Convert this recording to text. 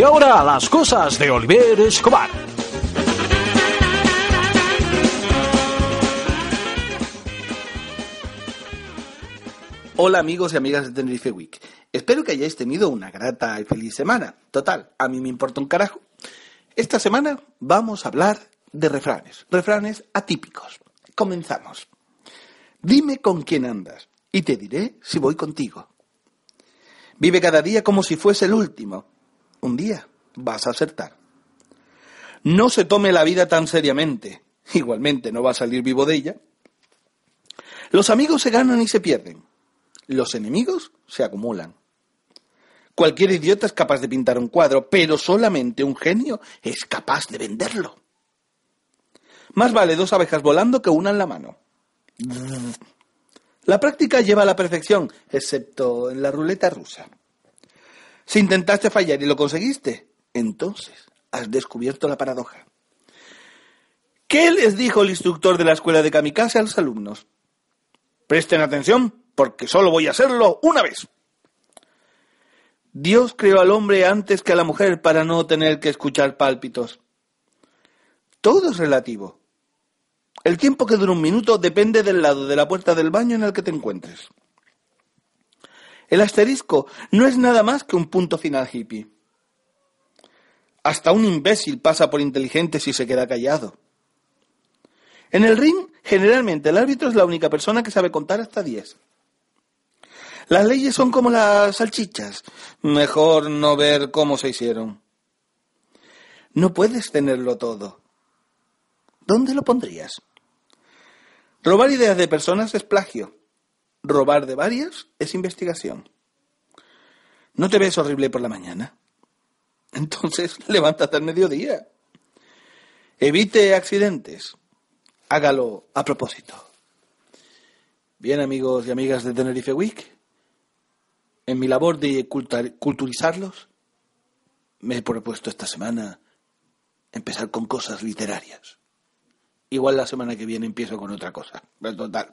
Y ahora las cosas de Oliver Escobar. Hola amigos y amigas de Tenerife Week. Espero que hayáis tenido una grata y feliz semana. Total, a mí me importa un carajo. Esta semana vamos a hablar de refranes, refranes atípicos. Comenzamos. Dime con quién andas y te diré si voy contigo. Vive cada día como si fuese el último. Un día vas a acertar. No se tome la vida tan seriamente. Igualmente no va a salir vivo de ella. Los amigos se ganan y se pierden. Los enemigos se acumulan. Cualquier idiota es capaz de pintar un cuadro, pero solamente un genio es capaz de venderlo. Más vale dos abejas volando que una en la mano. La práctica lleva a la perfección, excepto en la ruleta rusa. Si intentaste fallar y lo conseguiste, entonces has descubierto la paradoja. ¿Qué les dijo el instructor de la escuela de kamikaze a los alumnos? Presten atención, porque solo voy a hacerlo una vez. Dios creó al hombre antes que a la mujer para no tener que escuchar pálpitos. Todo es relativo. El tiempo que dura un minuto depende del lado de la puerta del baño en el que te encuentres. El asterisco no es nada más que un punto final hippie. Hasta un imbécil pasa por inteligente si se queda callado. En el ring, generalmente el árbitro es la única persona que sabe contar hasta diez. Las leyes son como las salchichas. Mejor no ver cómo se hicieron. No puedes tenerlo todo. ¿Dónde lo pondrías? Robar ideas de personas es plagio. Robar de varias es investigación. ¿No te ves horrible por la mañana? Entonces levántate al mediodía. Evite accidentes. Hágalo a propósito. Bien, amigos y amigas de Tenerife Week, en mi labor de culturizarlos, me he propuesto esta semana empezar con cosas literarias. Igual la semana que viene empiezo con otra cosa. Pero total,